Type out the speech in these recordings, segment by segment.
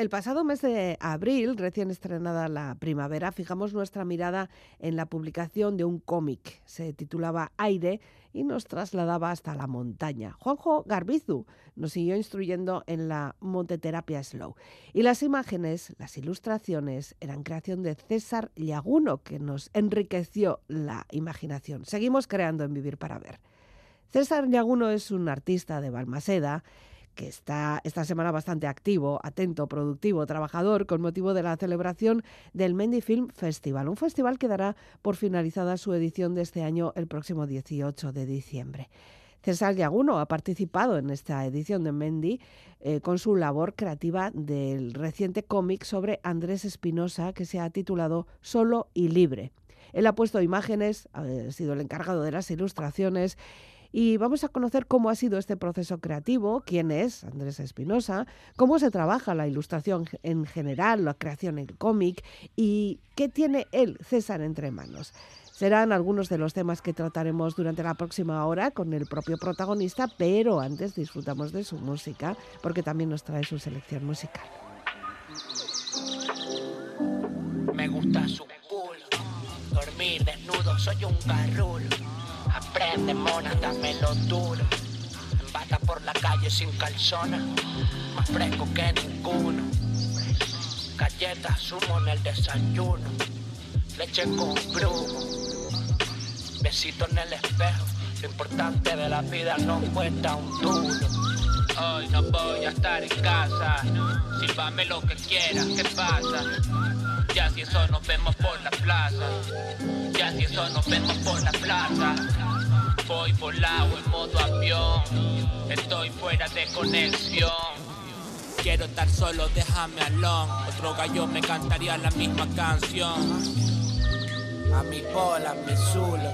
El pasado mes de abril, recién estrenada la primavera, fijamos nuestra mirada en la publicación de un cómic. Se titulaba Aire y nos trasladaba hasta la montaña. Juanjo Garbizu nos siguió instruyendo en la monteterapia slow. Y las imágenes, las ilustraciones, eran creación de César Llaguno, que nos enriqueció la imaginación. Seguimos creando en Vivir para Ver. César Llaguno es un artista de Balmaseda que está esta semana bastante activo, atento, productivo, trabajador, con motivo de la celebración del Mendy Film Festival, un festival que dará por finalizada su edición de este año el próximo 18 de diciembre. César Yaguno ha participado en esta edición de Mendy eh, con su labor creativa del reciente cómic sobre Andrés Espinosa que se ha titulado Solo y Libre. Él ha puesto imágenes, ha sido el encargado de las ilustraciones y vamos a conocer cómo ha sido este proceso creativo, quién es Andrés Espinosa, cómo se trabaja la ilustración en general, la creación en cómic y qué tiene él, César, entre manos. Serán algunos de los temas que trataremos durante la próxima hora con el propio protagonista, pero antes disfrutamos de su música, porque también nos trae su selección musical. Me gusta su culo, dormir desnudo, soy un garrulo Aprende, mona, dámelo duro. Bata por la calle sin calzones, más fresco que ninguno. Galletas, sumo en el desayuno, leche con brujo. Besito en el espejo, lo importante de la vida no cuesta un duro. Hoy no voy a estar en casa, sírvame lo que quieras, ¿qué pasa? Ya si eso nos vemos por la plaza, ya si eso nos vemos por la plaza. Voy volado en modo avión, estoy fuera de conexión. Quiero estar solo, déjame alone. Otro gallo me cantaría la misma canción. A mi bola, mi zulo.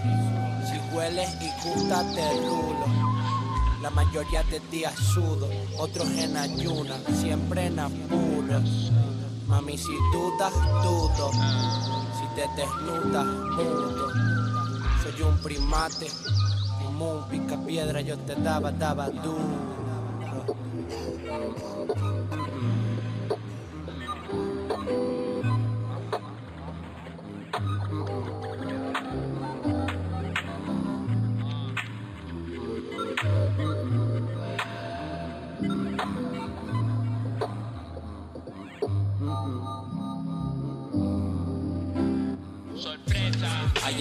Si hueles y gusta, te rulo. La mayoría de días sudo, otros en ayuna, siempre en apuros. Mami, si dudas, dudo. Si te desnudas, mudo. Soy un primate, como un pica piedra, yo te daba, daba duro.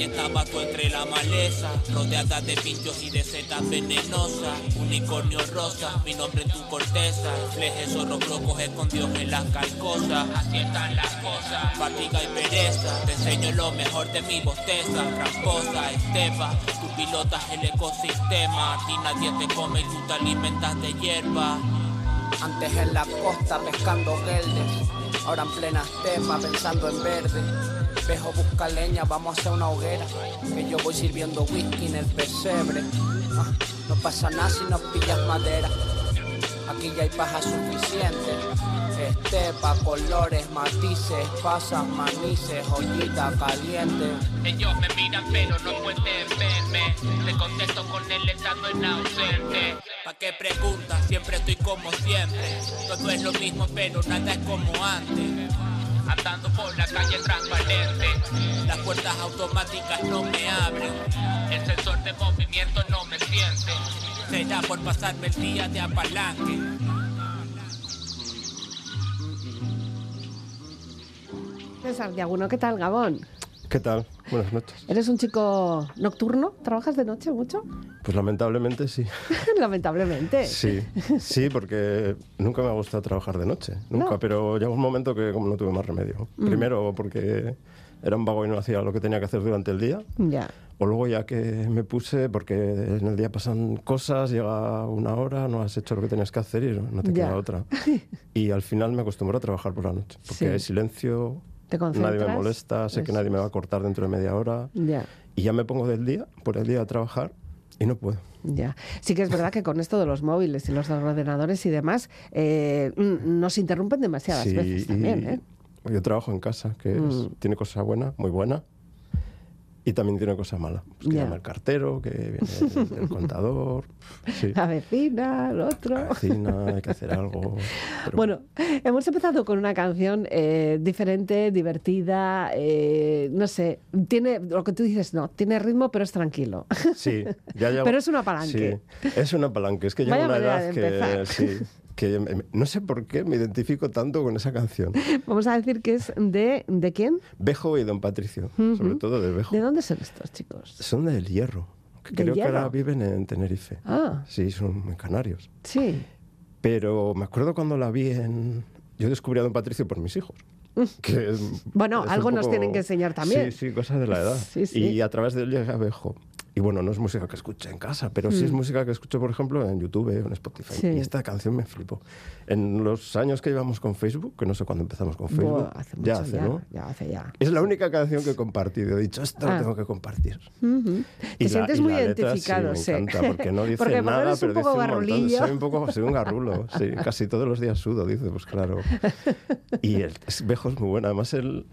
Ahí estaba tú entre la maleza, rodeada de pinchos y de setas venenosas. Unicornio rosa, mi nombre en tu corteza. Flejes zorros locos escondidos en las calcosas. Así están las cosas, fatiga y pereza. Te enseño lo mejor de mi bosteza. Ramposa, estepa, tu pilotas el ecosistema. A ti nadie te come y tú te alimentas de hierba. Antes en la costa pescando verdes, ahora en plena estepa pensando en verde. Espejo busca leña, vamos a hacer una hoguera. Que yo voy sirviendo whisky en el pesebre. Ah, no pasa nada si no pillas madera. Aquí ya hay paja suficiente. Estepa, colores, matices, pasas, manices, joyita caliente. Ellos me miran pero no pueden verme. Te contesto con el estado en ausente. ¿Pa' qué preguntas? Siempre estoy como siempre. Todo es lo mismo pero nada es como antes andando por la calle transparente. Las puertas automáticas no me abren, el sensor de movimiento no me siente. Será por pasarme el día de apalanque. César Yaguno, ¿qué tal, Gabón? ¿Qué tal? Buenas noches. ¿Eres un chico nocturno? ¿Trabajas de noche mucho? Pues lamentablemente sí. lamentablemente. Sí, sí, porque nunca me ha gustado trabajar de noche, nunca, No. pero llegó un momento que como no tuve más remedio. Mm. Primero porque era un vago y no hacía lo que tenía que hacer durante el día, Ya. o luego ya que me puse porque en el día pasan cosas, llega una hora, no has hecho lo que tenías que hacer y no te queda otra. Y al final me acostumbré a trabajar por la noche, porque Sí. hay silencio, ¿Te nadie me molesta, sé que nadie me va a cortar dentro de media hora Ya. y ya me pongo del día, por el día a trabajar y no puedo. Ya. Sí que es verdad que con esto de los móviles y los ordenadores y demás, eh, nos interrumpen demasiadas Sí, veces también, ¿eh? Yo trabajo en casa, que es- Mm. tiene cosas buenas, muy buenas, Y también tiene cosas malas. Pues que Ya. llama el cartero, que viene el, el contador. Sí. La vecina, el otro. La vecina, hay que hacer algo. pero Bueno, hemos empezado con una canción eh, diferente, divertida, eh, no sé, tiene lo que tú dices, no, tiene ritmo, pero es tranquilo. Sí, ya llego- Pero es un apalanque. Sí, es un apalanque. Es que llega una edad que, sí, que no sé por qué me identifico tanto con esa canción. Vamos a decir que es de, ¿de quién? Bejo y Don Patricio, sobre todo de Bejo. ¿De dónde son estos chicos? Son del Hierro, que ¿Del creo que ahora viven en Tenerife. Ah, Sí, son muy canarios. sí. Pero me acuerdo cuando la vi en... Yo descubrí a Don Patricio por mis hijos. Que es-. Bueno, es algo nos tienen que enseñar también. Sí, sí, cosas de la edad. Sí, sí. Y a través de él llegué a Bejo. Y bueno, no es música que escuche en casa, pero sí es música que escucho, por ejemplo, en YouTube o en Spotify. Mm. Sí. Y esta canción me flipó. En los años que llevamos con Facebook, que no sé cuándo empezamos con Facebook, Buah, hace mucho ya hace, ¿no? Ya hace ya. Es la única canción que he compartido. He dicho, esto Ah. lo tengo que compartir. Ujú. Te la- sientes y muy la letra, identificado, sí. sí. Me encanta, porque no dice Porque nada, un pero poco dice un montón. garrulillo. Soy un poco, soy un garrulo, sí. Casi todos los días sudo, dice, pues claro. Y el es- Bejo es muy bueno. Además, él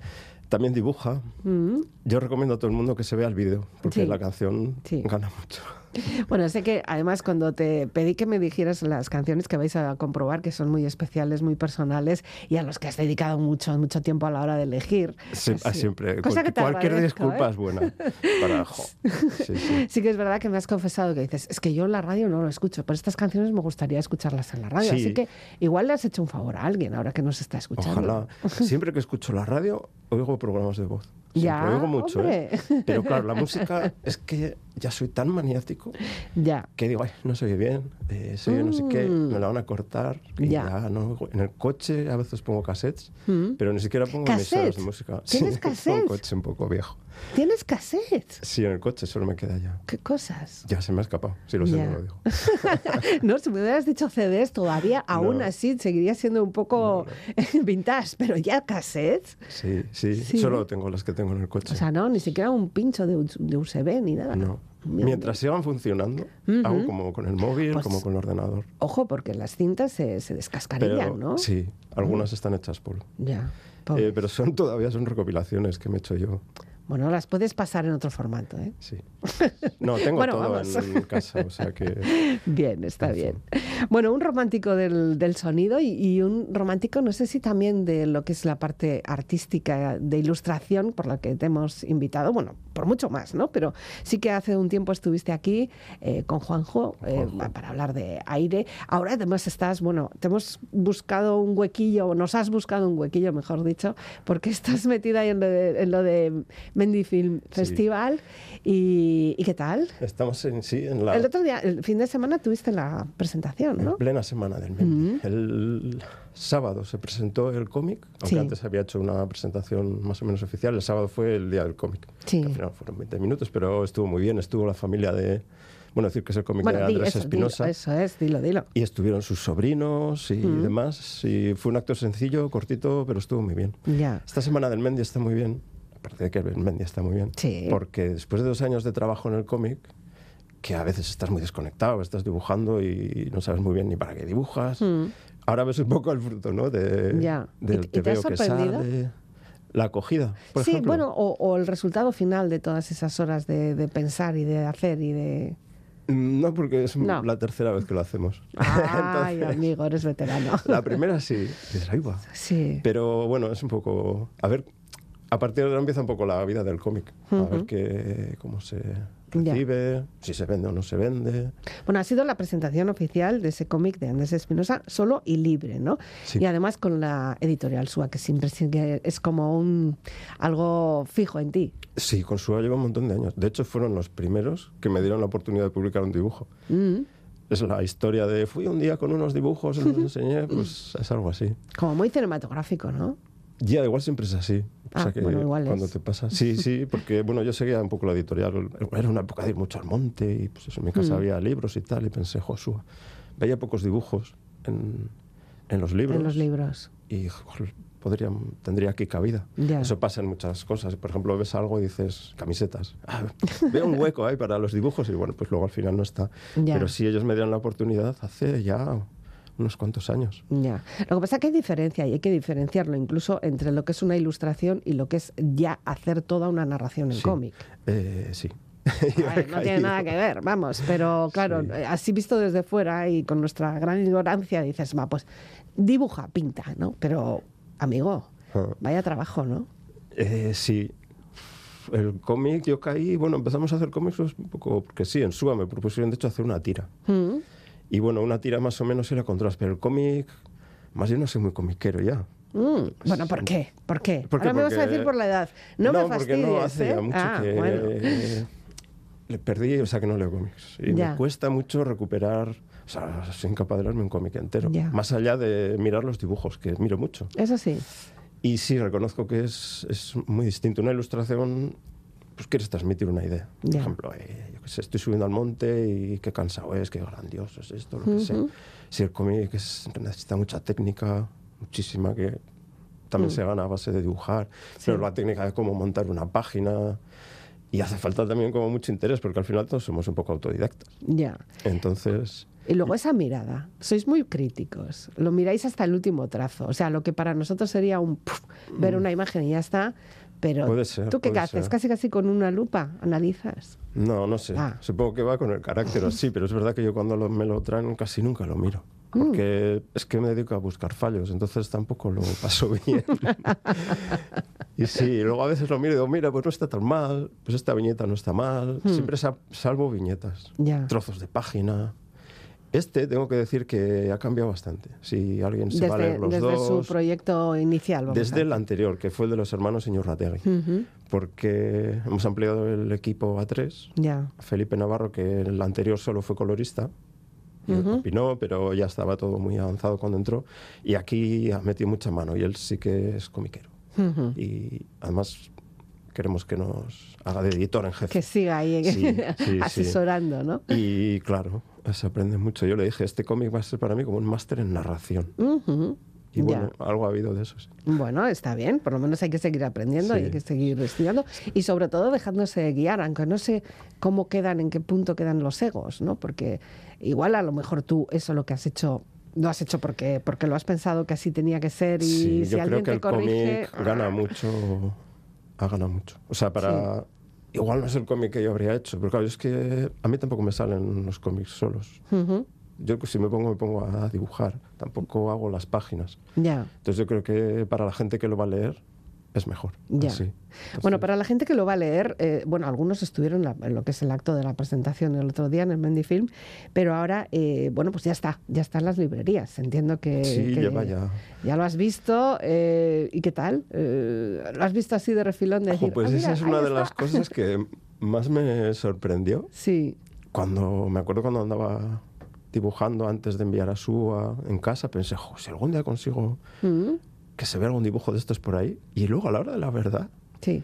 también dibuja. Mm. Yo recomiendo a todo el mundo que se vea el vídeo, porque Sí. la canción Sí. gana mucho. Bueno, sé que además cuando te pedí que me dijeras las canciones que vais a comprobar, que son muy especiales, muy personales y a los que has dedicado mucho, mucho tiempo a la hora de elegir. Sí. Siempre. Cosa cual- que cualquier disculpa ¿eh? es buena. Para, jo, sí, sí. Sí que es verdad que me has confesado que dices, es que yo en la radio no lo escucho, pero estas canciones me gustaría escucharlas en la radio. Sí. Así que igual le has hecho un favor a alguien ahora que nos está escuchando. Ojalá. Siempre que escucho la radio, oigo programas de voz. Siempre Ya, oigo mucho. ¿eh? Pero claro, la música es que ya soy tan maniático Ya. que digo, ay, no se oye bien, eh, se oye no sé qué, Mm. me la van a cortar. Y Ya. ya. no oigo. En el coche a veces pongo cassettes, Mm. pero ni siquiera pongo emisoras ¿Cassettes? de música. ¿Tienes Sí, cassettes? un coche un poco viejo. ¿Tienes cassettes? Sí, en el coche solo me queda ya. ¿Qué cosas? Ya se me ha escapado, si lo sé, Ya. no lo digo. no, si me hubieras dicho CDs todavía, aún No. así seguiría siendo un poco vintage, pero ya cassettes. Sí, sí, Sí. solo tengo las que tengo en el coche. O sea, no, ni siquiera un pincho de, de USB ni nada. no. Mientras sigan funcionando, Ujú. hago como con el móvil, Pues- como con el ordenador. Ojo, porque las cintas se, se descascarían, Pero ¿no? sí, algunas están hechas polvo. Ya. Eh, pero son todavía son recopilaciones que me he hecho yo. Bueno, las puedes pasar en otro formato, ¿eh? Sí. No, tengo Bueno, todo vamos. en casa, o sea que... Bien, está En bien. Bueno, un romántico del, del sonido y, y un romántico, no sé si también de lo que es la parte artística de ilustración, por la que te hemos invitado, bueno, por mucho más, ¿no? Pero sí que hace un tiempo estuviste aquí eh, con Juanjo, eh, Juanjo. para hablar de aire. Ahora además estás, bueno, te hemos buscado un huequillo, o nos has buscado un huequillo, mejor dicho, porque estás metida ahí en lo de, en lo de Mendy Film Sí. Festival. Y, ¿y qué tal? Estamos en sí, en la El otro día, el fin de semana, tuviste la presentación, en ¿no? plena semana del Mendy. El sábado se presentó el cómic, aunque Sí. antes había hecho una presentación más o menos oficial. El sábado fue el día del cómic. Sí. Al final fueron 20 minutos, pero estuvo muy bien. Estuvo la familia de... Bueno, decir que es el cómic de Bueno, di, Andrés Espinosa. eso es, dilo, dilo. Y estuvieron sus sobrinos y demás. Y fue un acto sencillo, cortito, pero estuvo muy bien. Ya. Esta semana del Mendy está muy bien. Aparte de que el Mendy está muy bien. Sí. Porque después de dos años de trabajo en el cómic, que a veces estás muy desconectado, estás dibujando y no sabes muy bien ni para qué dibujas. Ahora ves un poco el fruto, ¿no? De, Mm. Ya. Del ¿Y- te te que sale. La acogida, por sí, ejemplo. bueno, o, o el resultado final de todas esas horas de, de pensar y de hacer y de... Mm, No, porque es No. la tercera vez que lo hacemos. Ay, Entonces, amigo, eres veterano. La primera sí, dices. Sí. Pero bueno, es un poco. A ver, a partir de ahora empieza un poco la vida del cómic. A ver qué, cómo se Ya. recibe, si se vende o no se vende. Bueno, ha sido la presentación oficial de ese cómic de Andrés Espinosa, solo y libre, ¿no? Sí. Y además con la editorial SUA, que siempre es como un algo fijo en ti. Sí, con Suá lleva un montón de años. De hecho, fueron los primeros que me dieron la oportunidad de publicar un dibujo. Mm, Es la historia de fui un día con unos dibujos, los enseñé, pues es algo así. Como muy cinematográfico, ¿no? Ya, igual siempre es así. O Ah, sea que bueno, igual cuando es. te pasa. Sí, sí, porque bueno, yo seguía un poco la editorial. Era una época de ir mucho al monte y pues eso, en mi Mm. casa había libros y tal. Y pensé, Josué, veía pocos dibujos en, en los libros. En los libros. Y joder, podría, tendría aquí cabida. Ya. Eso pasa en muchas cosas. Por ejemplo, ves algo y dices, camisetas. Ah, veo un hueco ahí para los dibujos y bueno, pues luego al final no está. Pero sí, ellos me dieron la oportunidad hace ya unos cuantos años. Ya. Lo que pasa es que hay diferencia y hay que diferenciarlo incluso entre lo que es una ilustración y lo que es ya hacer toda una narración en Sí. cómic. Eh, sí. Ver, no tiene nada que ver, vamos, pero claro, Sí. eh, así visto desde fuera y con nuestra gran ignorancia dices, va, pues dibuja, pinta, ¿no? Pero, amigo, Ah. vaya trabajo, ¿no? Eh, sí. El cómic, yo caí, bueno, empezamos a hacer cómics pues, un poco, porque sí, en SUA me propusieron de hecho hacer una tira. Mm, Y bueno, una tira más o menos era contras, pero el cómic, más bien no soy muy comiquero ya. mm. Bueno, ¿por qué? ¿Por qué? ¿Por qué? Ahora me vas a Porque- decir por la edad. No, me porque fastidies, no hace ¿eh? mucho Ah, que bueno. le perdí, o sea que no leo cómics. Y Ya. me cuesta mucho recuperar, o sea, soy incapaz de leerme un cómic entero. Ya. Más allá de mirar los dibujos, que miro mucho. Eso sí. Y sí, reconozco que es, es muy distinto. Una ilustración, pues quieres transmitir una idea. Por Ya. ejemplo, eh, yo qué sé, estoy subiendo al monte y qué cansado es, qué grandioso es esto, lo que sea. Ujú. Si el cómic es- necesita mucha técnica, muchísima, que también se gana a base de dibujar, Mm. Sí. pero la técnica de cómo montar una página. Y hace falta también como mucho interés, porque al final todos somos un poco autodidactas. Ya. Entonces, Y luego esa mirada, sois muy críticos, lo miráis hasta el último trazo, o sea, lo que para nosotros sería un ver una imagen y ya está, pero Mm. Puede ser, ¿tú qué haces? Casi casi con una lupa analizas. no, no sé. Ah. Supongo que va con el carácter así, pero es verdad que yo cuando lo- me lo traen casi nunca lo miro. Mm. Porque es que me dedico a buscar fallos, entonces tampoco lo paso bien. y sí, luego a veces lo miro y digo, mira, pues no está tan mal, pues esta viñeta no está mal. Siempre sa- salvo viñetas, trozos de página. Este tengo que decir que ha cambiado bastante. Si alguien se va a Desde, leer los desde dos. su proyecto inicial. vamos Desde el anterior, que fue el de los hermanos Iñurrategui. Ujú, Porque hemos ampliado el equipo a tres. Ya. Felipe Navarro, que el anterior solo fue colorista, y opinó, pero ya estaba todo muy avanzado cuando entró. Y aquí ha metido mucha mano y él sí que es comiquero. Y además queremos que nos haga de editor en jefe. Que siga ahí Sí, sí, sí. asesorando, ¿no? Y claro, se aprende mucho. Yo le dije, este cómic va a ser para mí como un máster en narración. Y ya. bueno, algo ha habido de eso, sí. Bueno, está bien, por lo menos hay que seguir aprendiendo Sí. hay que seguir estudiando y sobre todo dejándose guiar, aunque no sé cómo quedan, en qué punto quedan los egos, ¿no? Porque igual a lo mejor tú eso lo que has hecho lo has hecho porque porque lo has pensado que así tenía que ser y Sí, si yo creo alguien que te el corrige gana mucho, ha ganado mucho. O sea, para... Igual no es el cómic que yo habría hecho, pero claro, es que a mí tampoco me salen los cómics solos. Ujú, Yo si me pongo, me pongo a dibujar, tampoco hago las páginas. ya. Entonces yo creo que para la gente que lo va a leer es mejor. Ya. así. Bueno, para la gente que lo va a leer, eh, bueno, algunos estuvieron en, la- en lo que es el acto de la presentación el otro día en el Mendy Film, pero ahora, eh, bueno, pues ya está, ya está en las librerías. Entiendo que, Sí, que lleva ya. ya lo has visto. eh, ¿Y qué tal? ¿Lo has visto así de refilón? De Ojo, decir, pues "Ah, esa es una de está"? las cosas que más me sorprendió. Sí, Cuando me acuerdo cuando andaba dibujando antes de enviar a Sua en casa, pensé, "Jo, si algún día consigo Mm, que se vea algún dibujo de estos por ahí. Y luego a la hora de la verdad, sí.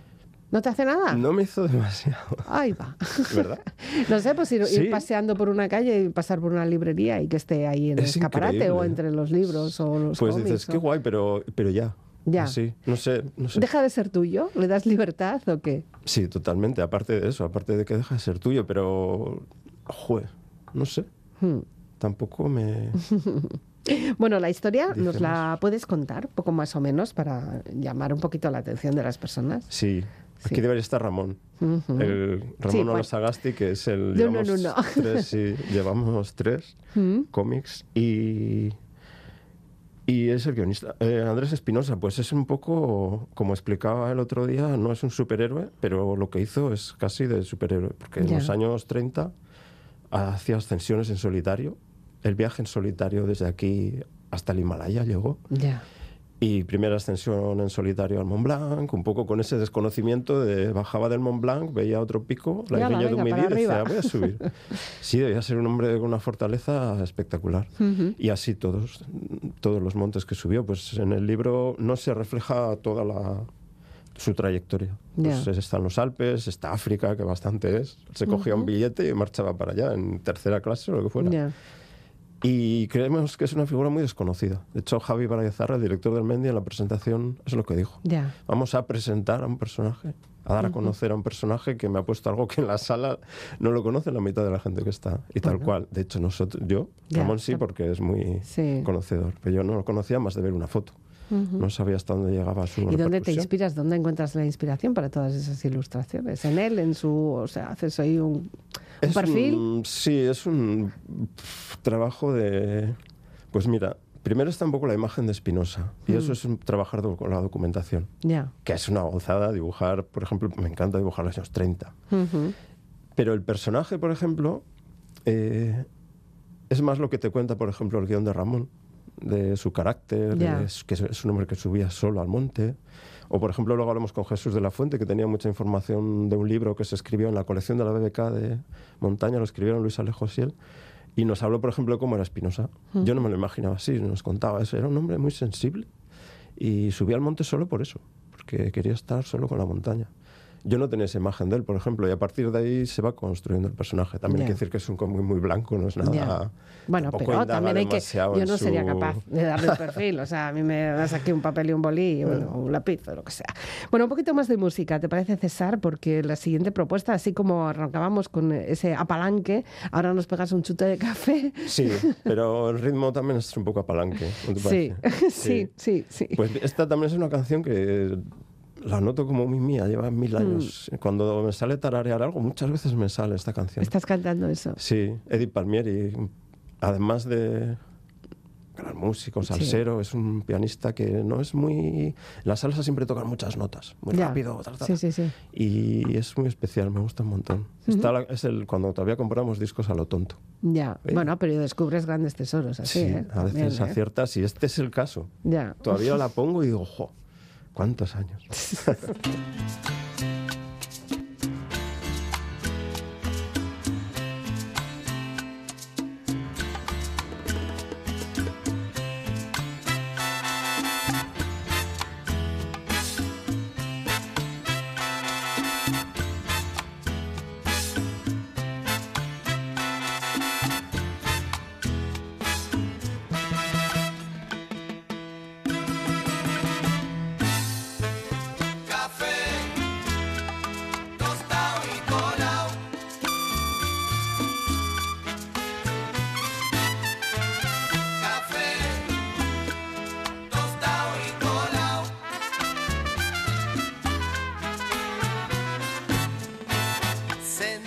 ¿No te hace nada? no me hizo demasiado, Ahí va. ¿verdad? No sé, pues ir, ir Sí. paseando por una calle y pasar por una librería y que esté ahí en el Es escaparate o increíble. entre los libros o los Pues cómics, dices, o- qué guay, pero, pero ya. Ya. Sí, no sé, no sé. ¿Deja de ser tuyo? ¿Le das libertad o qué? Sí, totalmente. Aparte de eso, aparte de que deja de ser tuyo, pero, jue, no sé. Hmm. Tampoco me... Bueno, la historia nos la puedes contar, poco más o menos, para llamar un poquito la atención de las personas. Sí, aquí Sí. debería estar Ramón. El Sí, Ramón bueno. Sagasti, que es el... No, no, llevamos no, no. Tres, sí, llevamos tres Mm. cómics y... Y es el guionista. Eh, Andrés Espinosa, pues es un poco, como explicaba el otro día, no es un superhéroe, pero lo que hizo es casi de superhéroe, porque en los años 30 hacía ascensiones en solitario. El viaje en solitario desde aquí hasta el Himalaya llegó. Y primera ascensión en solitario al Mont Blanc, un poco con ese desconocimiento de bajaba del Mont Blanc, veía otro pico, la Yala, de para Humidí, decía, voy a subir. Sí, debía ser un hombre con una fortaleza espectacular. Y así todos, todos los montes que subió. Pues en el libro no se refleja toda la, su trayectoria. Pues Ya. están los Alpes, está África, que bastante es. Se cogía un billete y marchaba para allá, en tercera clase o lo que fuera. Y creemos que es una figura muy desconocida. De hecho, Javi Barazarra, el director del Mendy, en la presentación es lo que dijo. Vamos a presentar a un personaje, a dar a conocer a un personaje que me ha puesto algo que en la sala no lo conoce la mitad de la gente que está. Y tal Bueno. cual. De hecho, nosotros, yo, Ya. Ramón sí, porque es muy Sí. conocedor. Pero yo no lo conocía más de ver una foto. No sabía hasta dónde llegaba su ¿Y dónde te inspiras? ¿Dónde encuentras la inspiración para todas esas ilustraciones? ¿En él? ¿En su...? O sea, haces ahí un Es perfil? un- sí, es un trabajo de... Pues mira, primero está un poco la imagen de Spinoza. Y Mm. eso es un, trabajar con la documentación. Que es una gozada dibujar, por ejemplo, me encanta dibujar los años 30. Ujú. Pero el personaje, por ejemplo, eh, es más lo que te cuenta, por ejemplo, el guion de Ramón, de su carácter, de que es un hombre que subía solo al monte. O, por ejemplo, luego hablamos con Jesús de la Fuente, que tenía mucha información de un libro que se escribió en la colección de la BBK de Montaña, lo escribieron Luis Alejos y él. Y nos habló, por ejemplo, cómo era Espinosa. Yo no me lo imaginaba así, nos contaba eso. Era un hombre muy sensible y subía al monte solo por eso, porque quería estar solo con la montaña. Yo no tenía esa imagen de él, por ejemplo, y a partir de ahí se va construyendo el personaje. También hay que decir que es un cómic muy blanco, no es nada. Bueno, pero también hay que... Yo no sería capaz de darle un perfil. O sea, a mí me das aquí un papel y un bolí, y, bueno, un lápiz o lo que sea. Bueno, un poquito más de música, ¿te parece, César? Porque la siguiente propuesta, así como arrancábamos con ese apalanque, ahora nos pegas un chute de café. Sí, pero el ritmo también es un poco apalanque. ¿no te Sí, sí, sí, sí. Pues esta también es una canción que la noto como muy mía, lleva mil Mm. años. Cuando me sale tararear algo, muchas veces me sale esta canción. Estás cantando eso. Sí, Edith Palmieri, además de gran músico, salsero, es un pianista que no es muy... La salsa siempre tocan muchas notas, muy Ya. rápido. ta, ta, ta. Sí, sí, sí. Y es muy especial, me gusta un montón. Está la- es el cuando todavía compramos discos a lo tonto. Ya. ¿Eh? Bueno, pero descubres grandes tesoros así, Sí, ¿eh? a veces También, ¿eh? aciertas y este es el caso. Ya. Todavía la pongo y digo, jo, ¿cuántos años?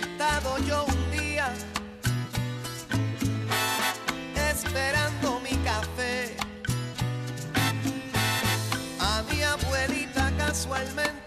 Sentado yo un día, esperando mi café. A mi abuelita casualmente,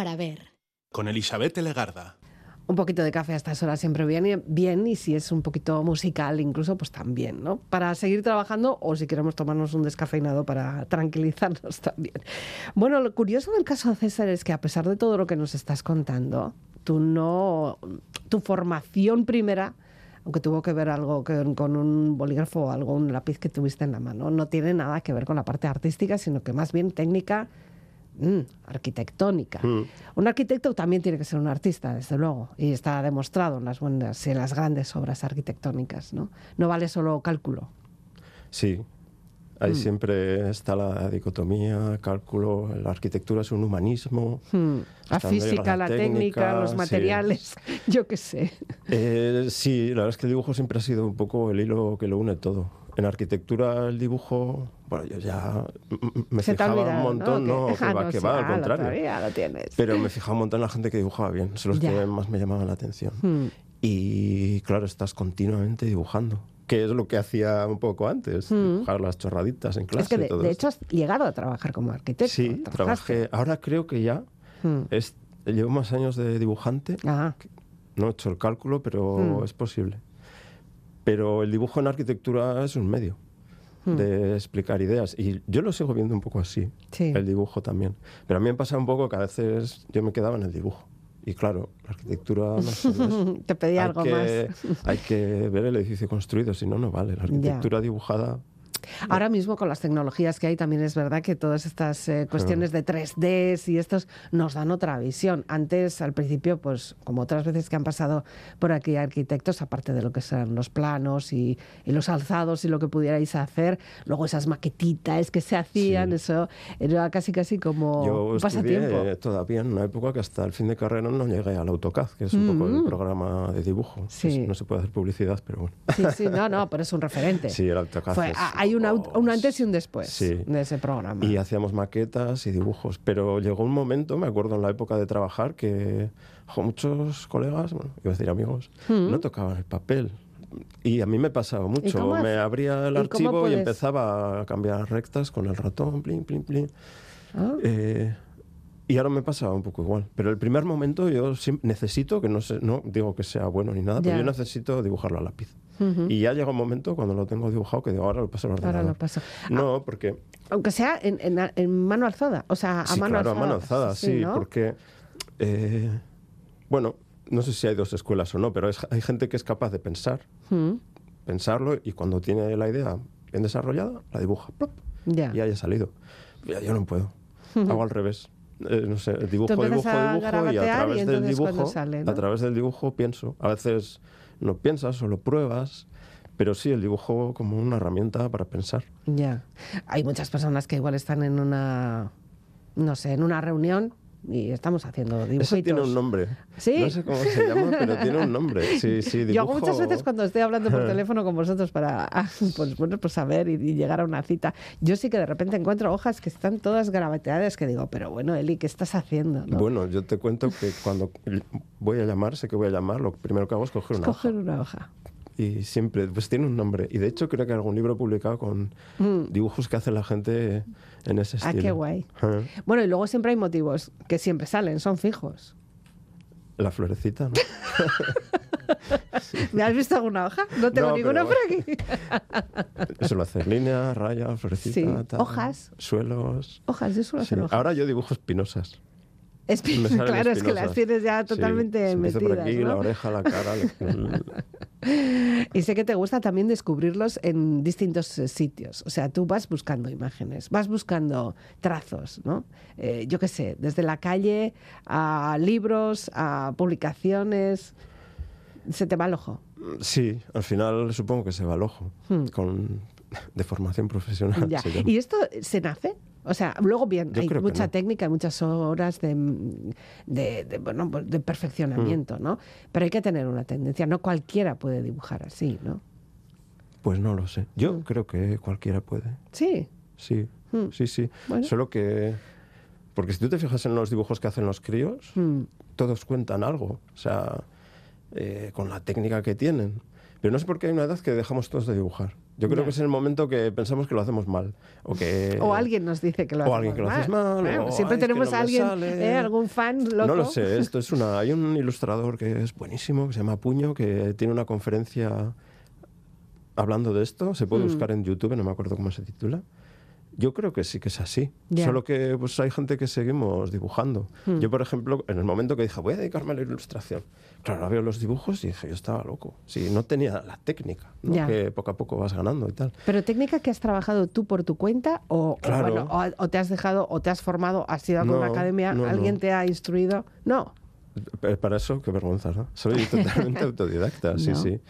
para ver. Con Elizabeth Legarda. Un poquito de café a estas horas siempre viene bien y si es un poquito musical incluso, pues también, ¿no? Para seguir trabajando o si queremos tomarnos un descafeinado para tranquilizarnos también. Bueno, lo curioso del caso de César es que a pesar de todo lo que nos estás contando, tú no, tu formación primera, aunque tuvo que ver algo que- con un bolígrafo o algún lápiz que tuviste en la mano, no tiene nada que ver con la parte artística, sino que más bien técnica mm, arquitectónica. Mm. Un arquitecto también tiene que ser un artista, desde luego, y está demostrado en las buenas en las grandes obras arquitectónicas, ¿no? No vale solo cálculo. Sí, ahí siempre está la dicotomía, cálculo, la arquitectura es un humanismo. Mm, La física, la técnica, los sí. materiales, yo qué sé. Eh, sí, la verdad es que el dibujo siempre ha sido un poco el hilo que lo une todo. En arquitectura el dibujo, bueno, yo ya me Se fijaba olvidado, un montón, no, Que- que ah, va, no, que sí, va, al ah, contrario. todavía lo tienes. Pero me fijaba un montón en la gente que dibujaba bien, son los Ya. que más me llamaban la atención. Mm. Y claro, estás continuamente dibujando, que es lo que hacía un poco antes, dibujar las chorraditas en clase. Es que y de, todo de hecho has llegado a trabajar como arquitecto. Sí, trabajaste. trabajé. Ahora creo que ya Mm. es- llevo más años de dibujante. Ah, No he hecho el cálculo, pero Mm. es posible. Pero el dibujo en arquitectura es un medio Mm. de explicar ideas. Y yo lo sigo viendo un poco así, Sí. el dibujo también. Pero a mí me pasa un poco que a veces yo me quedaba en el dibujo. Y claro, la arquitectura no te pedí hay algo que, más. Hay que ver el edificio construido, si no, no vale. La arquitectura dibujada Ahora mismo con las tecnologías que hay también es verdad que todas estas eh, cuestiones de 3D y estos nos dan otra visión. Antes, al principio, pues como otras veces que han pasado por aquí arquitectos, aparte de lo que son los planos y, y los alzados y lo que pudierais hacer, luego esas maquetitas que se hacían, Sí. eso era casi casi como Yo un pasatiempo. todavía en una época que hasta el fin de carrera no llegué al AutoCAD, que es un poco el programa de dibujo. Mm. Sí. No se puede hacer publicidad, pero bueno. Sí, sí, no, no, pero es un referente. Sí, el AutoCAD Fue- es ah, hay un, aut- un antes y un después Sí. de ese programa. Y hacíamos maquetas y dibujos. Pero llegó un momento, me acuerdo en la época de trabajar, que jo, muchos colegas, bueno, iba a decir amigos, no tocaban el papel. Y a mí me pasaba mucho. Me abría el y archivo y puedes- empezaba a cambiar rectas con el ratón, plin, plin, plin. Ah. Eh, y ahora me pasaba un poco igual. Pero el primer momento yo necesito, que no sé, no digo que sea bueno ni nada, pero Ya. yo necesito dibujarlo a lápiz. Y ya llega un momento cuando lo tengo dibujado que digo, ahora lo paso al ordenador. Ahora lo paso. No, porque Aunque sea en, en- en mano alzada, o sea, a sí, mano claro, alzada. a mano alzada, sí, ¿no? porque, eh, bueno, no sé si hay dos escuelas o no, pero es- hay gente que es capaz de pensar, Mm, pensarlo y cuando tiene la idea bien desarrollada, la dibuja, plop, ya. y haya salido. Ya, yo no puedo, hago al revés. Eh, no sé, dibujo, dibujo, dibujo y a garabatear y través del dibujo, sale, ¿no? a través del dibujo pienso. A veces no piensas o lo pruebas, pero sí el dibujo como una herramienta para pensar. Ya. Hay muchas personas que igual están en una, no sé, en una reunión y estamos haciendo dibujitos. Eso tiene un nombre. ¿Sí? No sé cómo se llama, pero tiene un nombre. Sí, sí, Yo hago dibujo- muchas veces cuando estoy hablando por teléfono con vosotros para pues, bueno, pues saber y, y llegar a una cita. Yo sí que de repente encuentro hojas que están todas garabateadas que digo, pero bueno, Eli, ¿qué estás haciendo? no? Bueno, yo te cuento que cuando voy a llamar, sé que voy a llamar, lo primero que hago es coger una Coger hoja. una hoja. Y siempre, pues tiene un nombre. Y de hecho creo que hay algún libro publicado con dibujos que hace la gente en ese Mm. Ah, estilo. qué guay. Bueno, y luego siempre hay motivos que siempre salen, son fijos. La florecita, ¿no? ¿Me has visto alguna hoja? No tengo No, ninguna por aquí. Eso lo hace línea, raya, florecita, Sí, hojas. Suelos. Hojas, yo suelo Sí. hacer hojas. Ahora yo dibujo espinosas. Claro, es que las tienes ya totalmente metidas. por aquí, ¿no? la oreja, la cara. el- Y sé que te gusta también descubrirlos en distintos eh, sitios. O sea, tú vas buscando imágenes, vas buscando trazos, ¿no? Eh, yo qué sé, desde la calle a libros, a publicaciones. Se te va el ojo. Sí, al final supongo que se va al ojo. Con, de formación profesional. Ya. ¿Y esto se nace? O sea, luego bien, Yo hay mucha no. técnica, hay muchas horas de, de, de, bueno, pues de perfeccionamiento, Mm. ¿no? Pero hay que tener una tendencia. No cualquiera puede dibujar así, ¿no? Pues no lo sé. Yo Mm. creo que cualquiera puede. Sí. Sí, Mm. sí, sí. Bueno. Solo que... Porque si tú te fijas en los dibujos que hacen los críos, todos cuentan algo. O sea, eh, con la técnica que tienen. Pero no sé por qué hay una edad que dejamos todos de dibujar. Yo creo que es el momento que pensamos que lo hacemos mal. O, que, O alguien nos dice que lo o hacemos alguien que lo mal. haces mal, o, siempre "Ay, es que tenemos no a alguien, sale". ¿eh? algún fan loco. No lo sé, esto es una. Hay un ilustrador que es buenísimo, que se llama Puño, que tiene una conferencia hablando de esto. Se Mm. puede buscar en YouTube, no me acuerdo cómo se titula. Yo creo que sí que es así. Solo que pues, hay gente que seguimos dibujando. Mm. Yo, por ejemplo, en el momento que dije, voy a dedicarme a la ilustración, claro, ahora veo los dibujos y dije, yo estaba loco. Sí, no tenía la técnica, ¿no? Que poco a poco vas ganando y tal. Pero técnica que has trabajado tú por tu cuenta o, o, Claro. bueno, o, o te has dejado o te has formado, has ido a No, academia, no, alguien te ha instruido. No. Eh, Para eso, qué vergüenza, ¿no? Soy totalmente autodidacta, sí, No. sí.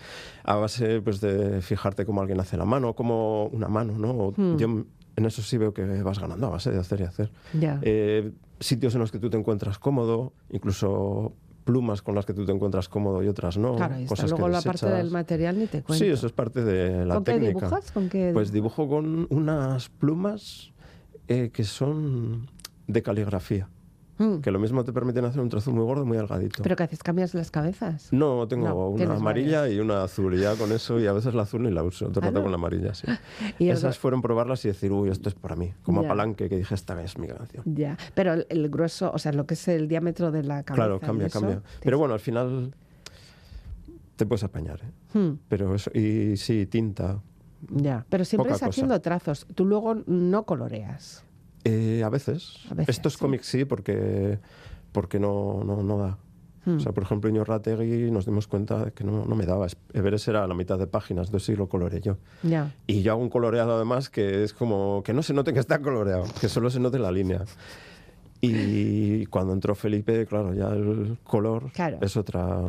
A base pues, de fijarte cómo alguien hace la mano, como una mano, ¿no? Hmm. Yo en eso sí veo que vas ganando a base de hacer y hacer. Eh, sitios en los que tú te encuentras cómodo, incluso plumas con las que tú te encuentras cómodo y otras no. claro, cosas Luego que la parte del material ni te cuento. Sí, eso es parte de la ¿Con qué técnica. dibujas? ¿Con qué Pues dibujo con unas plumas eh, que son de caligrafía, Mm. que lo mismo te permiten hacer un trozo muy gordo, muy delgadito. ¿Pero qué haces? ¿Cambias las cabezas? No, tengo No, una amarilla y una azul, y ya con eso, y a veces la azul ni la uso, otro Ah, con la amarilla, sí. Y el Esas fueron probarlas y decir, uy, esto es para mí, como Ya. a Palanque, que dije, esta es mi canción. Ya, pero el, el grueso, o sea, lo que es el diámetro de la cabeza. Claro, cambia, eso, cambia. te- Pero bueno, al final te puedes apañar, ¿eh? Hmm, Pero eso, y sí, tinta. ya, pero siempre es cosa. haciendo trazos. Tú luego no coloreas. Eh, a veces. A veces, Estos sí. cómics sí, porque, porque no, no, no da. O sea, por ejemplo, Iñorrategui nos dimos cuenta de que no, no me daba. Es- Everest era la mitad de páginas, entonces sí lo coloreé yo. Ya. Y yo hago un coloreado además que es como que no se note que está coloreado, que solo se note la línea. Y cuando entró Felipe, claro, ya el color Claro. es otra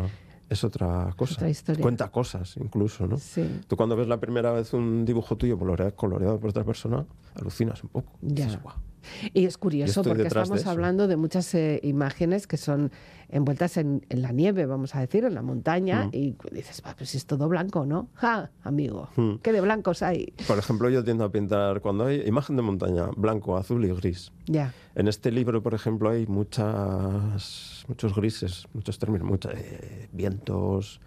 es otra cosa. Otra historia. Cuenta cosas incluso, ¿no? Sí. Tú cuando ves la primera vez un dibujo tuyo coloreado, por otra persona, alucinas un poco. Ya. Dices, "Guau". Y es curioso porque estamos hablando de muchas eh, imágenes que son envueltas en, en la nieve, vamos a decir, en la montaña, Mm. y dices, "Va, pues es todo blanco, ¿no? ¡Ja, amigo! Mm. ¿Qué de blancos hay? Por ejemplo, yo tiendo a pintar cuando hay imagen de montaña, blanco, azul y gris. Ya. En este libro, por ejemplo, hay muchas, muchos grises, muchos términos, muchos eh, vientos,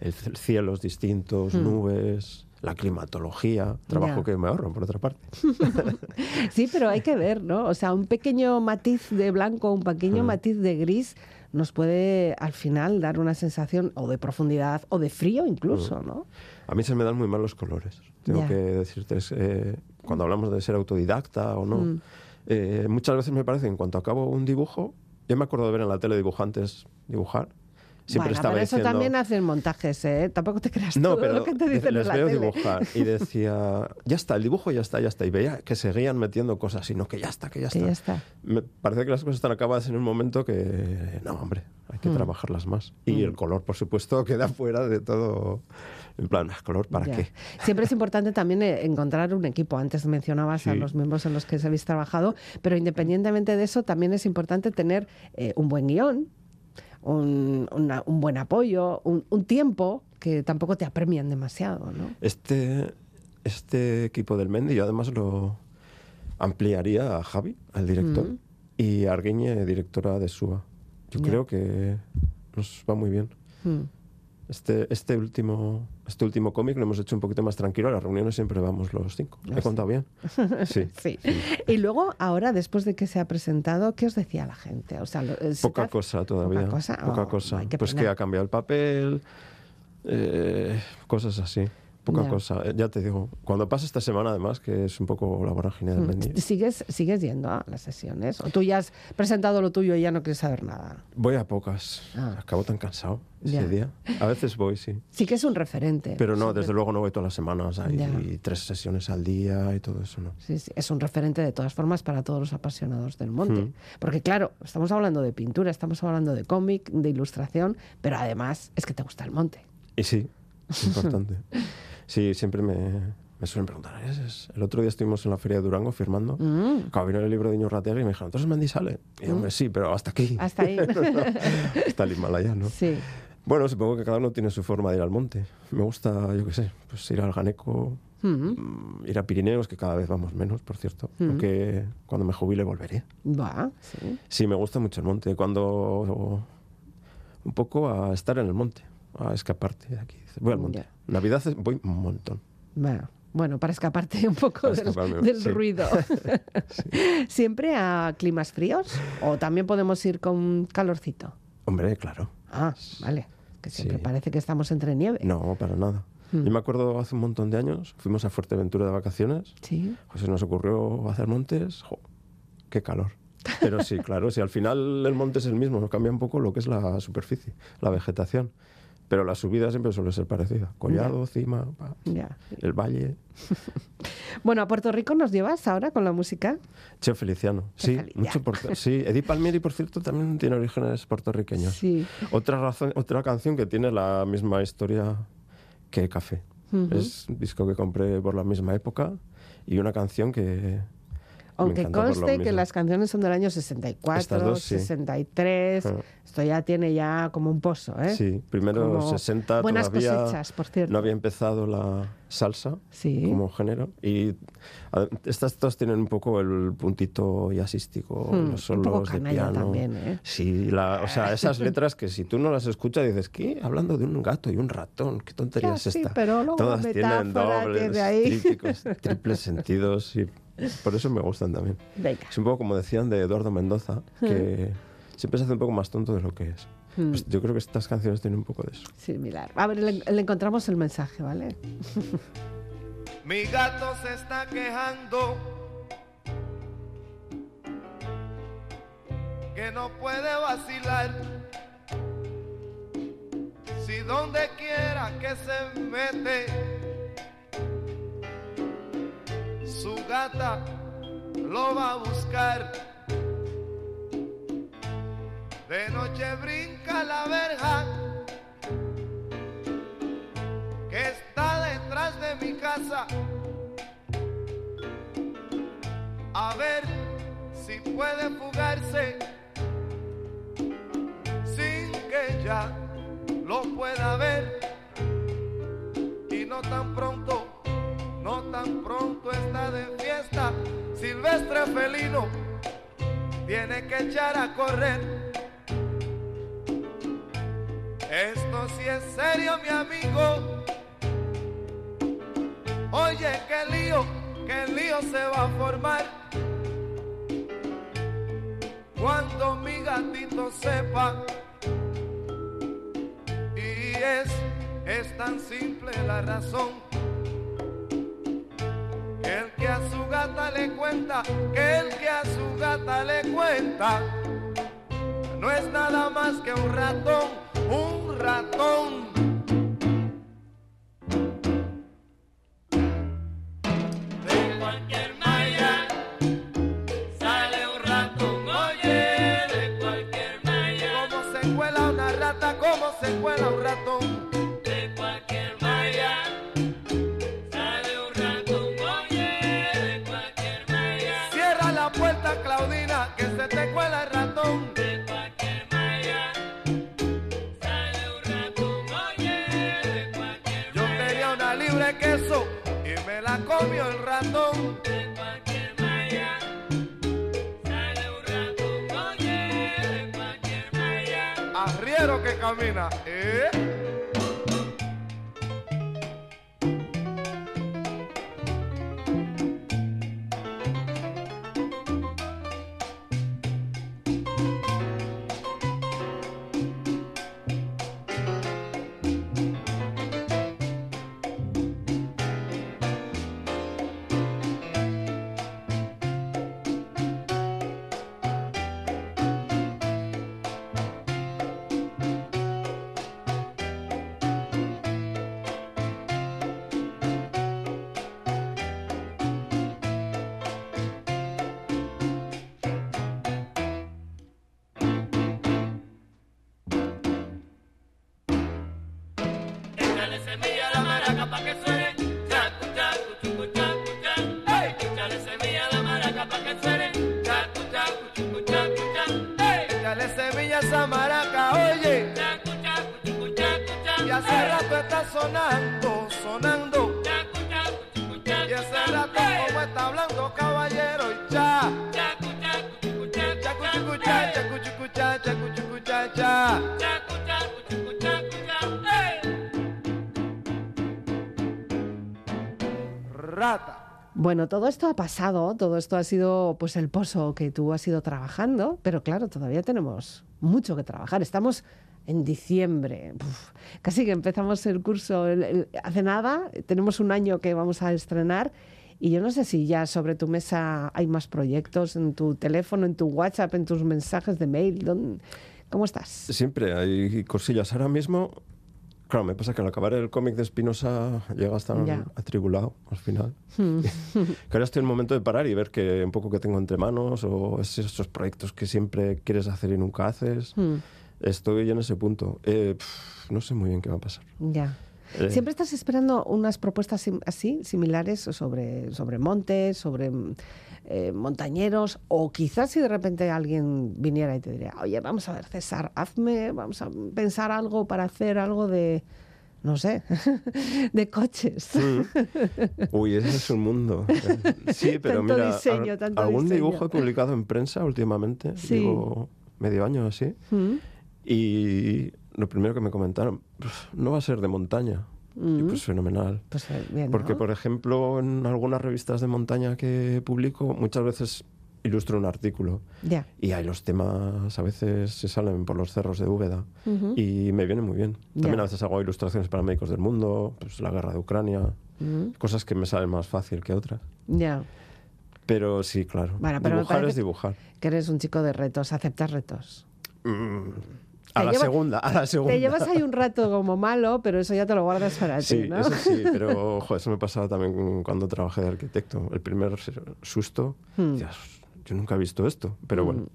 el cielos distintos, nubes, la climatología, trabajo que me ahorro, por otra parte. Sí, pero hay que ver, ¿no? O sea, un pequeño matiz de blanco, un pequeño matiz de gris nos puede al final dar una sensación o de profundidad o de frío incluso, ¿no? A mí se me dan muy mal los colores. Tengo Ya. que decirte, es, eh, cuando hablamos de ser autodidacta o no, Mm. eh, muchas veces me parece que en cuanto acabo un dibujo, yo me acuerdo de ver en la tele dibujantes dibujar, siempre bueno, estaba pero eso diciendo... también hacen montajes, ¿eh? Tampoco te creas No, todo pero lo que te dicen les en la veo tele. dibujar y decía, ya está, el dibujo ya está, ya está. Y veía que seguían metiendo cosas, sino que ya está, que ya Que está. ya está. Me parece que las cosas están acabadas en un momento que, no, hombre, hay Mm. que trabajarlas más. Y el color, por supuesto, queda fuera de todo. En plan, ¿ah, ¿color para Ya. qué? Siempre es importante también eh, encontrar un equipo. Antes mencionabas a los miembros en los que habéis trabajado, pero independientemente de eso, también es importante tener eh, un buen guion, un, una- un buen apoyo, un, un tiempo que tampoco te apremian demasiado, ¿no? Este, este equipo del Mendy, yo además lo ampliaría a Javi, al director, Mm. y a Arguiñe, directora de SUA. Yo creo que nos va muy bien. Mm. Este, este último, este último cómic lo hemos hecho un poquito más tranquilo. A las reuniones siempre vamos los cinco. Ah, ¿He contado bien? Sí. Sí. Y luego, ahora, después de que se ha presentado, ¿qué os decía la gente? O sea, lo- eh, ¿se Poca cosa todavía. Poca cosa. Poca Oh, cosa. pues que ha cambiado el papel, eh, cosas así. Poca Ya. cosa. Eh, Ya te digo, cuando pasa esta semana, además, que es un poco la vorágine del Mm. Mendy, ¿Sigues, ¿Sigues yendo a las sesiones? ¿O tú ya has presentado lo tuyo y ya no quieres saber nada? voy a pocas. Ah. Acabo tan cansado ese Ya. día. A veces voy, sí. Sí que es un referente. Pero no, Siempre- desde luego no voy todas las semanas. Hay Ya. tres sesiones al día y todo eso, ¿no? Sí, sí, es un referente de todas formas para todos los apasionados del monte. Mm. Porque claro, estamos hablando de pintura, estamos hablando de cómic, de ilustración, pero además es que te gusta el monte. Y sí, importante. sí, siempre me, me suelen preguntar. ¿es- es? El otro día estuvimos en la Feria de Durango firmando. Mm. Vino el libro de Iñorrategui y me dijeron, entonces Mendy sale. Y yo, hombre, sí, pero hasta aquí. Hasta ahí. Hasta el Himalaya, ¿no? sí. Bueno, supongo que cada uno tiene su forma de ir al monte. Me gusta, yo qué sé, pues ir al Ganeco, Mm. mm, ir a Pirineos, que cada vez vamos menos, por cierto. Mm. Aunque cuando me jubile volveré. Va, sí. Sí, me gusta mucho el monte. Cuando un poco a estar en el monte, a escaparte de aquí. Voy al monte. Ya. Navidad voy un montón. Va. Bueno, para escaparte un poco del, del sí. ruido. ¿Siempre a climas fríos? ¿O también podemos ir con calorcito? Hombre, claro. Ah, vale. Que siempre Sí. parece que estamos entre nieve. No, para nada. Hmm. Yo me acuerdo hace un montón de años, fuimos a Fuerteventura de vacaciones, Sí. pues se nos ocurrió hacer montes, ¡jo! qué calor. Pero sí, claro, si al final el monte es el mismo, cambia un poco lo que es la superficie, la vegetación. Pero la subida siempre suele ser parecida. Collado, cima, pa, Ya. el valle. Bueno, a Puerto Rico nos llevas ahora con la música. Cheo Feliciano. Sí, mucho porto- sí, Eddie Palmieri, por cierto, también tiene orígenes puertorriqueños. Sí. Otra, razón, otra canción que tiene la misma historia que Café. Es un disco que compré por la misma época y una canción que. Aunque conste que las canciones son del año 64, Estas dos, sí. 63. Ah. Esto ya tiene ya como un pozo, ¿eh? Sí, primero Como 60 buenas todavía cosechas, por cierto. no había empezado la salsa Sí. como género y estas dos tienen un poco el puntito jazzístico, Hmm, los solos de piano. también, ¿eh? Sí, la- o sea, esas letras que si tú no las escuchas dices, ¿qué? Hablando de un gato y un ratón, ¿qué tontería Ya, es sí, esta? pero luego Todas tienen dobles, ahí. triples sentidos y por eso me gustan también. Venga. Es un poco como decían de Eduardo Mendoza, que siempre se hace un poco más tonto de lo que es. Hmm. Pues yo creo que estas canciones tienen un poco de eso. Similar. A ver, le, le encontramos el mensaje, ¿vale? Mi gato se está quejando que no puede vacilar donde quiera que se mete, su gata lo va a buscar. De noche brinca la verja que está detrás de mi casa. A ver si puede fugarse sin que ya lo pueda ver. Y no tan pronto, tan pronto está de fiesta. Silvestre felino tiene que echar a correr. Esto sí es serio, mi amigo. Oye, qué lío, qué lío se va a formar. Cuando mi gatito sepa. Y es, es tan simple la razón. A su gata le cuenta, que el que a su gata le cuenta, no es nada más que un ratón, un ratón. De cualquier malla sale un ratón, oye, de cualquier malla. Arriero que camina, ¿eh? Todo esto ha pasado, todo esto ha sido pues el pozo que tú has ido trabajando, pero claro, todavía tenemos mucho que trabajar. Estamos en diciembre, casi que empezamos el curso hace nada, tenemos un año que vamos a estrenar y yo no sé si ya sobre tu mesa hay más proyectos en tu teléfono, en tu WhatsApp, en tus mensajes de mail. ¿dónde- ¿Cómo estás? Siempre hay cosillas. Ahora mismo, claro, me pasa que al acabar el cómic de Espinosa llega a estar Ya. atribulado al final. que ahora estoy en el momento de parar y ver que un poco que tengo entre manos o es esos proyectos que siempre quieres hacer y nunca haces. Estoy en ese punto. Eh, pf, no sé muy bien qué va a pasar. Ya. Eh. ¿Siempre estás esperando unas propuestas sim- así, similares, sobre, sobre montes, sobre mm, eh, montañeros? O quizás si de repente alguien viniera y te diría, oye, vamos a ver, César, hazme, vamos a pensar algo para hacer algo de, no sé, de coches. Uy, ese es un mundo. Sí, pero Tanto mira, diseño, tanto algún diseño. dibujo he publicado en prensa últimamente. Sí. Llevo medio año así. Mm, Y lo primero que me comentaron, "Pf, no va a ser de montaña. Y pues fenomenal. Pues eh, Porque, por ejemplo, en algunas revistas de montaña que publico, muchas veces ilustro un artículo. Ya. Y ahí los temas a veces se salen por los cerros de Úbeda. Y me viene muy bien. También a veces hago ilustraciones para médicos del mundo, pues la guerra de Ucrania, cosas que me salen más fácil que otras. Ya. Pero sí, claro. Bueno, pero me dibujar es dibujar. Que eres un chico de retos, aceptas retos. Mm, A la lleva- segunda, a la segunda. Te llevas ahí un rato como malo, pero eso ya te lo guardas para Sí, ti, ¿no? eso sí, pero ojo, eso me pasaba también cuando trabajé de arquitecto. El primer susto, Hmm. decías, yo nunca he visto esto, pero bueno,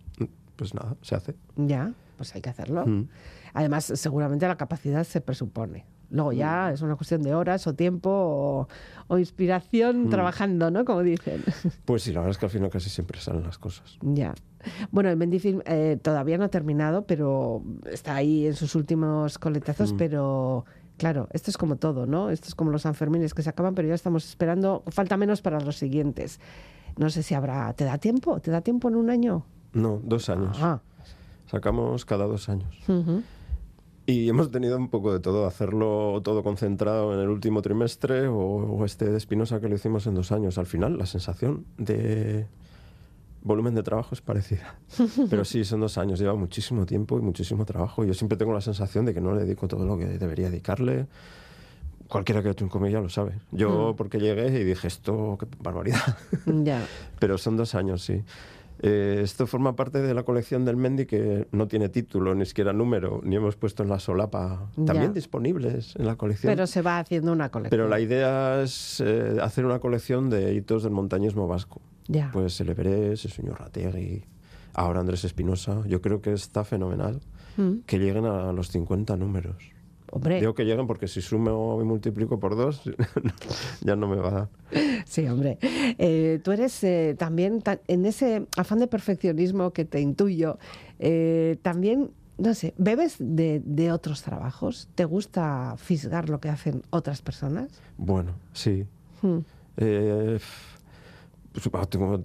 pues nada, se hace. Ya, pues hay que hacerlo. Mm. Además, seguramente la capacidad se presupone. Luego Mm. ya es una cuestión de horas o tiempo o, o Mm. inspiración trabajando, ¿no? Como dicen. Pues sí, la verdad es que al final casi siempre salen las cosas. ya. Bueno, el Mendifilm eh, todavía no ha terminado, pero está ahí en sus últimos coletazos, Mm. pero... Claro, esto es como todo, ¿no? Esto es como los Sanfermines que se acaban, pero ya estamos esperando, falta menos para los siguientes. No sé si habrá, ¿te da tiempo? ¿Te da tiempo en un año? No, dos años. Ah, Sacamos cada dos años. ujú. Y hemos tenido un poco de todo, hacerlo todo concentrado en el último trimestre o, o este de Espinosa que lo hicimos en dos años. Al final, la sensación de volumen de trabajo es parecida. Pero sí, son dos años, lleva muchísimo tiempo y muchísimo trabajo. Yo siempre tengo la sensación de que no le dedico todo lo que debería dedicarle. Cualquiera que ha hecho un ya lo sabe. Yo, porque llegué y dije, esto, qué barbaridad. ya. Pero son dos años, sí. Eh, esto forma parte de la colección del Mendy que no tiene título, ni siquiera número, ni hemos puesto en la solapa. También Ya. disponibles en la colección. Pero se va haciendo una colección. Pero la idea es eh, hacer una colección de hitos del montañismo vasco. Ya. Pues el Everest, el señor Rategui, ahora Andrés Espinosa. Yo creo que está fenomenal Mm. que lleguen a los 50 números. Hombre, Digo que lleguen porque si sumo y multiplico por dos, ya no me va a dar. Sí, hombre. Eh, tú eres eh, también, ta- en ese afán de perfeccionismo que te intuyo, eh, también, no sé, ¿bebes de, de otros trabajos? ¿Te gusta fisgar lo que hacen otras personas? Bueno, sí. Mm. Eh, pues,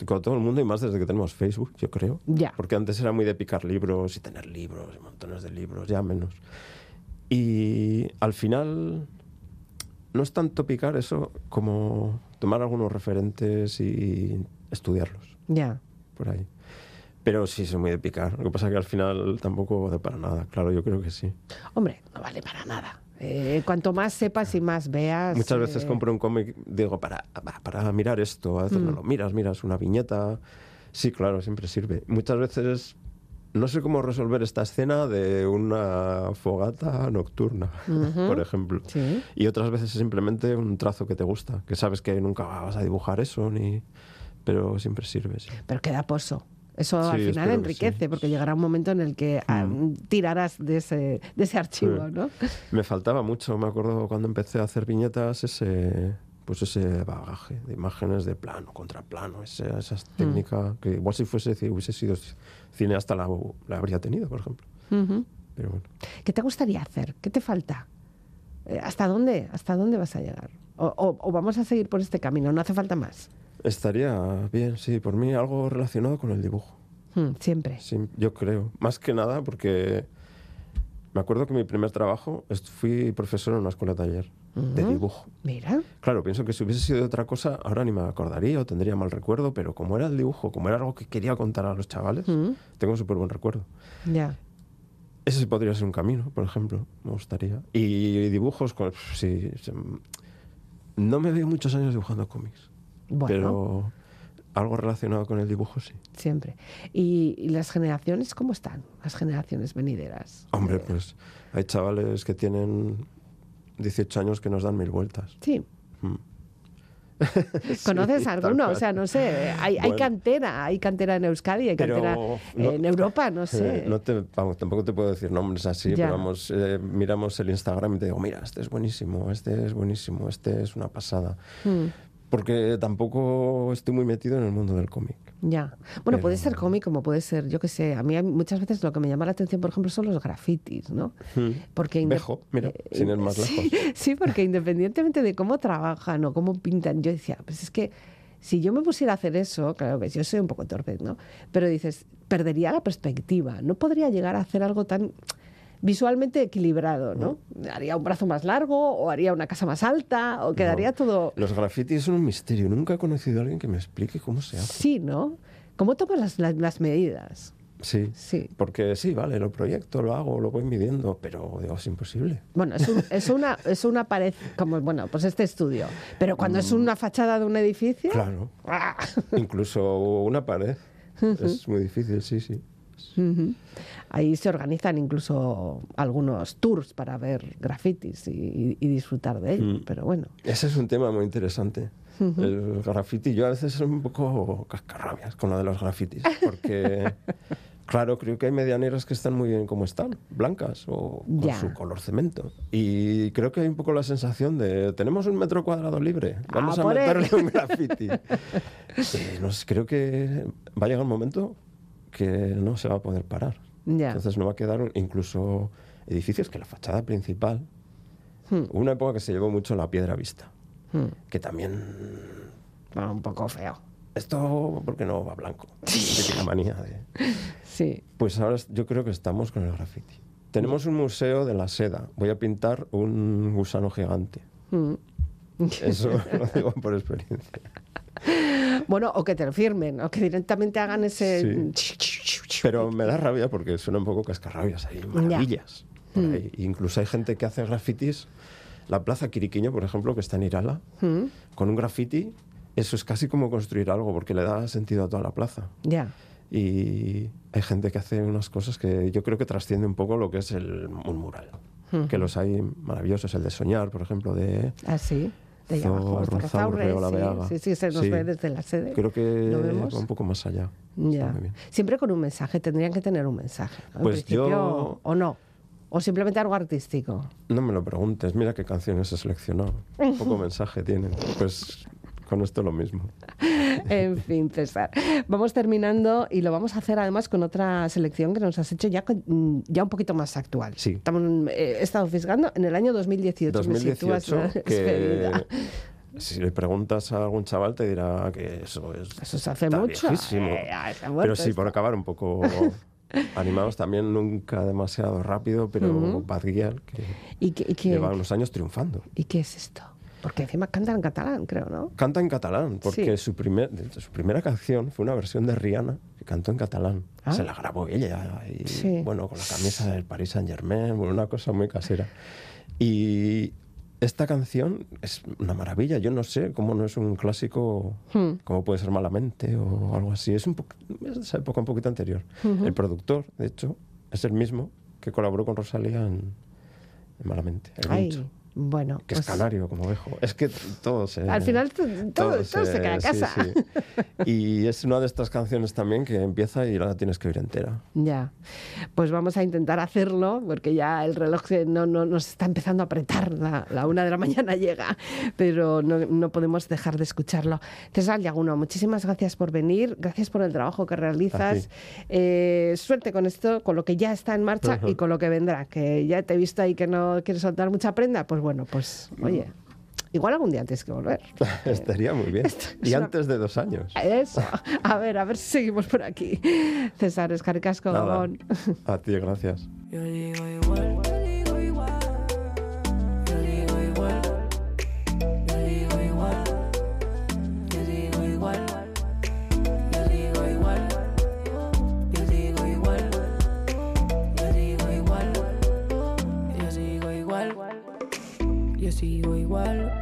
con todo el mundo y más desde que tenemos Facebook, yo creo. Ya. Porque antes era muy de picar libros y tener libros, y montones de libros, ya menos. Y al final no es tanto picar eso como tomar algunos referentes y estudiarlos Ya. por ahí. Pero sí, soy muy de picar. Lo que pasa es que al final tampoco vale para nada. Claro, yo creo que sí. Hombre, no vale para nada. Eh, cuanto más sepas y más veas. Muchas veces eh, compro un cómic, digo, para, para mirar esto, a veces no lo miras, miras una viñeta. Sí, claro, siempre sirve. Muchas veces no sé cómo resolver esta escena de una fogata nocturna, por ejemplo. Sí. Y otras veces es simplemente un trazo que te gusta, que sabes que nunca vas a dibujar eso, ni... pero siempre sirve, sí. Pero queda pozo. Eso Sí, al final enriquece, sí. porque llegará un momento en el que ah, tirarás de ese, de ese archivo. ¿no? Me faltaba mucho, me acuerdo cuando empecé a hacer viñetas, ese pues ese bagaje de imágenes de plano, contraplano, esa, esa técnica que igual si fuese si hubiese sido cineasta la, la habría tenido, por ejemplo. Pero bueno. ¿Qué te gustaría hacer? ¿Qué te falta? Eh, ¿Hasta dónde? ¿Hasta dónde vas a llegar? O, o- o vamos a seguir por este camino? ¿No hace falta más? Estaría bien, sí, por mí algo relacionado con el dibujo. Mm, siempre. Sí, yo creo. Más que nada porque me acuerdo que mi primer trabajo fui profesor en una escuela taller de Ujú. dibujo. Mira. Claro, pienso que si hubiese sido de otra cosa, ahora ni me acordaría o tendría mal recuerdo, pero como era el dibujo, como era algo que quería contar a los chavales, Mm, tengo súper buen recuerdo. ya. Ese podría ser un camino, por ejemplo, me gustaría. Y dibujos, pues, sí, no me veo muchos años dibujando cómics, Bueno, pero algo relacionado con el dibujo sí. siempre. ¿Y, y las generaciones cómo están? Las generaciones venideras. Hombre, Eh, pues hay chavales que tienen 18 años que nos dan mil vueltas. Sí. Mm. ¿Conoces Sí, alguno? O sea, no sé, hay, cantera, hay cantera en Euskadi, hay cantera no- en Europa, no sé. Eh, no te, vamos, tampoco te puedo decir nombres así, Ya. pero vamos, eh, miramos el Instagram y te digo, mira, este es buenísimo, este es buenísimo, este es una pasada. Mm, Porque tampoco estoy muy metido en el mundo del cómic. ya. Bueno, puede ser cómic como puede ser, yo qué sé. A mí muchas veces lo que me llama la atención, por ejemplo, son los grafitis, ¿no? Porque inde- Bejo, mira, eh, sin ir más sí, lejos. Sí, porque independientemente de cómo trabajan o cómo pintan, yo decía, pues es que si yo me pusiera a hacer eso, claro que yo soy un poco torpe, ¿no? Pero dices, perdería la perspectiva, no podría llegar a hacer algo tan visualmente equilibrado, ¿no? Haría un brazo más largo o haría una casa más alta o quedaría No. todo... Los grafitis son un misterio. Nunca he conocido a alguien que me explique cómo se hace. Sí, ¿no? ¿Cómo tomas las, las- las medidas? Sí. Sí. Porque sí, vale, lo proyecto, lo hago, lo voy midiendo, pero digo, es imposible. Bueno, es, un- es una, es una pared, como, bueno, pues este estudio. Pero cuando es una fachada de un edificio... Mm. Claro. ¡ah! Incluso una pared. es muy difícil, sí, sí. Ujú. Ahí se organizan incluso algunos tours para ver grafitis y, y disfrutar de ello. Mm. Pero bueno, Ese es un tema muy interesante. El graffiti, yo a veces soy un poco cascarrabias con lo de los grafitis, porque, claro, creo que hay medianeras que están muy bien como están, blancas o con Ya. su color cemento. Y creo que hay un poco la sensación de, tenemos un metro cuadrado libre, vamos Ah, a por él. meterle un graffiti. Eh, no sé, creo que va a llegar un momento que no se va a poder parar. ya. Entonces no va a quedar incluso edificios que la fachada principal, Hmm. una época que se llevó mucho la piedra vista, Hmm. que también Bueno, un poco feo. esto, ¿por qué no va blanco? Típica manía de... Sí. Pues ahora yo creo que estamos con el graffiti. Tenemos un museo de la seda. Voy a pintar un gusano gigante. Mm. Eso lo digo por experiencia. Bueno, o que te lo firmen, o que directamente hagan ese... Pero me da rabia porque suena un poco cascarrabias ahí, maravillas. Mm. ahí. Incluso hay gente que hace grafitis. La plaza Quiriquiño, por ejemplo, que está en Irala, Mm. con un graffiti, eso es casi como construir algo porque le da sentido a toda la plaza. Ya. Y hay gente que hace unas cosas que yo creo que trasciende un poco lo que es el, un mural. Que los hay maravillosos, el de soñar, por ejemplo, de Ah, sí. De allá abajo, sí, Veaga. sí, sí, se nos Sí. ve desde la sede. Creo que va un poco más allá. Ya. Siempre con un mensaje, tendrían que tener un mensaje. ¿no? Pues yo- O no. O simplemente algo artístico. No me lo preguntes, mira qué canciones he seleccionado. Poco mensaje tienen. Pues con esto lo mismo. En fin, César. Vamos terminando y lo vamos a hacer además con otra selección que nos has hecho ya, mm, ya un poquito más actual. Sí. Estamos, eh, he estado fisgando en el año 2018. me sitúas 2018, la que despedida. si le preguntas a algún chaval te dirá que eso es Eso se hace mucho. Eh, muerto Pero sí, por acabar un poco animados también, nunca demasiado rápido, pero Ujú. Bad Gyal, que ¿Y qué, y qué- lleva unos años triunfando. ¿Y qué es esto? Porque encima cantan en catalán, creo, ¿no? Canta en catalán, porque Sí. su, primer, su primera canción fue una versión de Rihanna que cantó en catalán. Ah. Se la grabó ella, y, Sí. bueno, con la camisa del Paris Saint Germain, bueno, una cosa muy casera. Y esta canción es una maravilla. Yo no sé cómo no es un clásico, Hmm. como puede ser Malamente o algo así. Es, un es de esa época un poquito anterior. El productor, de hecho, es el mismo que colaboró con Rosalía en, en Malamente. el Ay, bueno. que pues, es canario, como dejo. Es que todo se... Al final todo, todo se queda a sí, casa. sí. Y es una de estas canciones también que empieza y la tienes que oír entera. Ya, pues vamos a intentar hacerlo porque ya el reloj no, no, nos está empezando a apretar, la, la una de la mañana llega, pero no, no podemos dejar de escucharlo. César Yaguno, muchísimas gracias por venir, gracias por el trabajo que realizas. Eh, suerte con esto, con lo que ya está en marcha y con lo que vendrá, que ya te he visto ahí que no quieres soltar mucha prenda, pues bueno, pues oye, igual algún día tienes que volver. Estaría muy bien. esto Y una- antes de dos años. Eso, a ver, a ver si seguimos por aquí. César, Escaricasco. A ti, gracias. Yo digo igual, sigo igual,